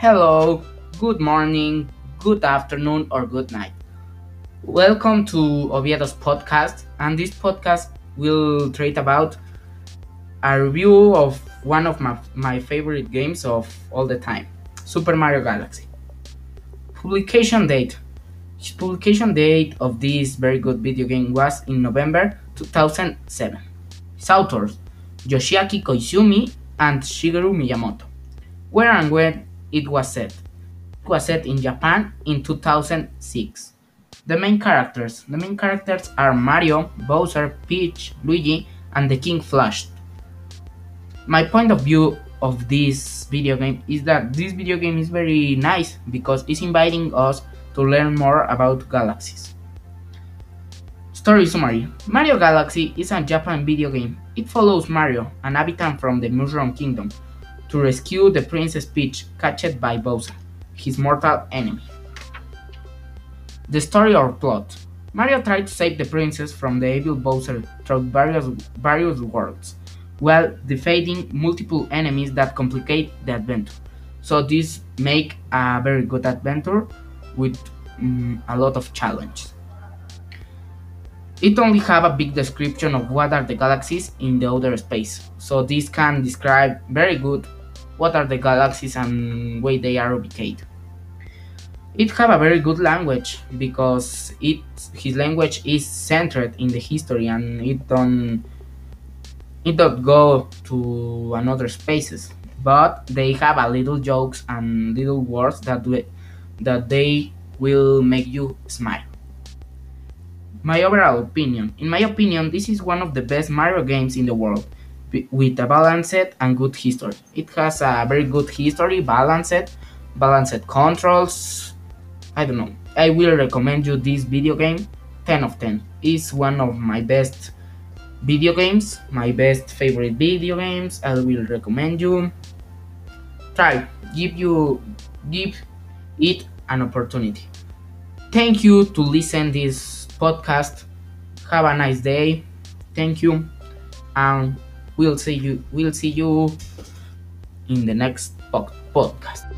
Hello, good morning, good afternoon, or good night. Welcome to Oviedo's podcast, and this podcast will treat about a review of one of my, my favorite games of all the time, Super Mario Galaxy. Publication date. His publication date of this very good video game was in November 2007. His authors, Yoshiaki Koizumi and Shigeru Miyamoto. Where and when it was set. It was set in Japan in 2006. The main characters. The main characters are Mario, Bowser, Peach, Luigi, and the King Flash. My point of view of this video game is that this video game is very nice because it's inviting us to learn more about galaxies. Story summary Mario Galaxy is a Japan video game. It follows Mario, an habitant from the Mushroom Kingdom, to rescue the Princess Peach catched by Bowser, his mortal enemy. The story or plot Mario tried to save the princess from the evil Bowser through various, various worlds, while defeating multiple enemies that complicate the adventure. So this make a very good adventure with um, a lot of challenges. It only have a big description of what are the galaxies in the outer space, so this can describe very good what are the galaxies and where they are ubicated. It have a very good language because it his language is centered in the history and it don't it don't go to another spaces, but they have a little jokes and little words that we, that they will make you smile. My overall opinion. In my opinion, this is one of the best Mario games in the world with a balanced and good history. It has a very good history, balanced, balanced controls. I don't know. I will recommend you this video game. 10 of 10. It's one of my best video games, my best favorite video games. I will recommend you. Try, give you, give it an opportunity. Thank you to listen this podcast. Have a nice day. Thank you and we'll see you we'll see you in the next podcast